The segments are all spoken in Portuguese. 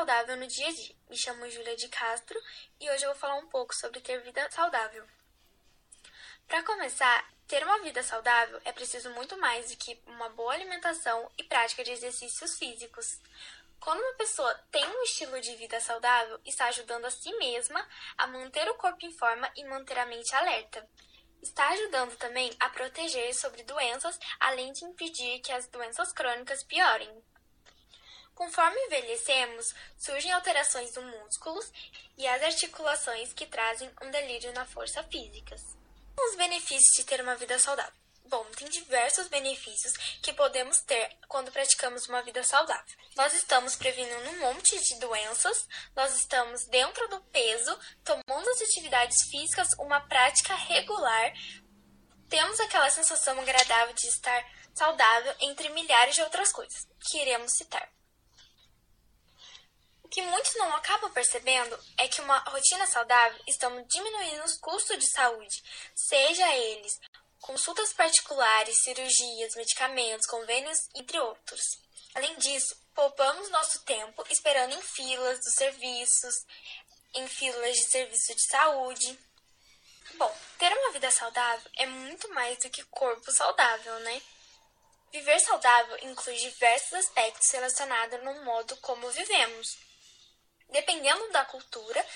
saudável no dia a dia. Me chamo Júlia de Castro e hoje eu vou falar um pouco sobre ter vida saudável. Para começar, ter uma vida saudável é preciso muito mais do que uma boa alimentação e prática de exercícios físicos. Quando uma pessoa tem um estilo de vida saudável, está ajudando a si mesma a manter o corpo em forma e manter a mente alerta. Está ajudando também a proteger sobre doenças, além de impedir que as doenças crônicas piorem. Conforme envelhecemos, surgem alterações dos músculos e as articulações que trazem um delírio na força física. Os benefícios de ter uma vida saudável. Bom, tem diversos benefícios que podemos ter quando praticamos uma vida saudável. Nós estamos prevenindo um monte de doenças, nós estamos dentro do peso, tomando as atividades físicas uma prática regular, temos aquela sensação agradável de estar saudável entre milhares de outras coisas que iremos citar. Que muitos não acabam percebendo é que uma rotina saudável estamos diminuindo os custos de saúde, seja eles consultas particulares, cirurgias, medicamentos, convênios, entre outros. Além disso, poupamos nosso tempo esperando em filas dos serviços, em filas de serviço de saúde. Bom, ter uma vida saudável é muito mais do que corpo saudável, né? Viver saudável inclui diversos aspectos relacionados no modo como vivemos. Dependendo da cultura,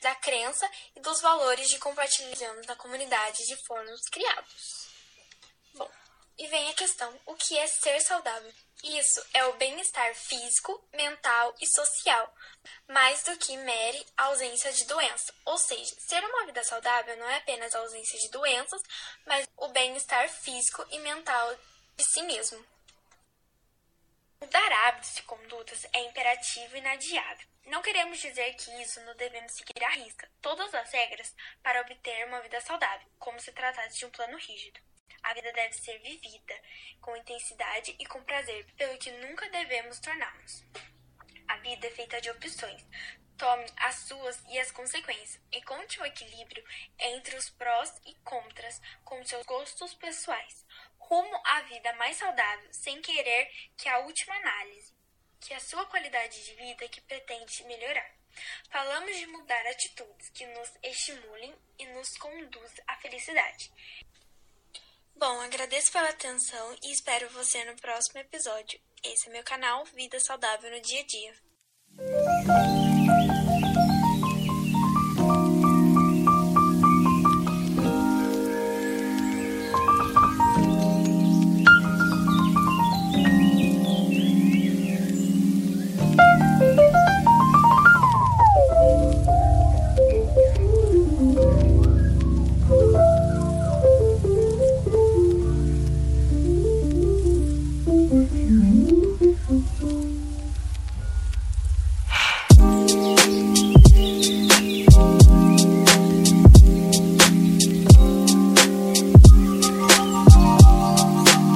da crença e dos valores de compartilhamos na comunidade de fomos criados. Bom, e vem a questão: o que é ser saudável? Isso é o bem-estar físico, mental e social, mais do que mere ausência de doença. Ou seja, ser uma vida saudável não é apenas a ausência de doenças, mas o bem-estar físico e mental de si mesmo. Mudar hábitos e condutas é imperativo e inadiável. Não queremos dizer que isso não devemos seguir à risca todas as regras para obter uma vida saudável, como se tratasse de um plano rígido. A vida deve ser vivida com intensidade e com prazer, pelo que nunca devemos tornar-nos. A vida é feita de opções. Tome as suas e as consequências. Encontre o equilíbrio entre os prós e contras com seus gostos pessoais à vida mais saudável, sem querer que a última análise, que a sua qualidade de vida que pretende melhorar. Falamos de mudar atitudes que nos estimulem e nos conduzem à felicidade. Bom, agradeço pela atenção e espero você no próximo episódio. Esse é meu canal Vida Saudável no Dia a Dia.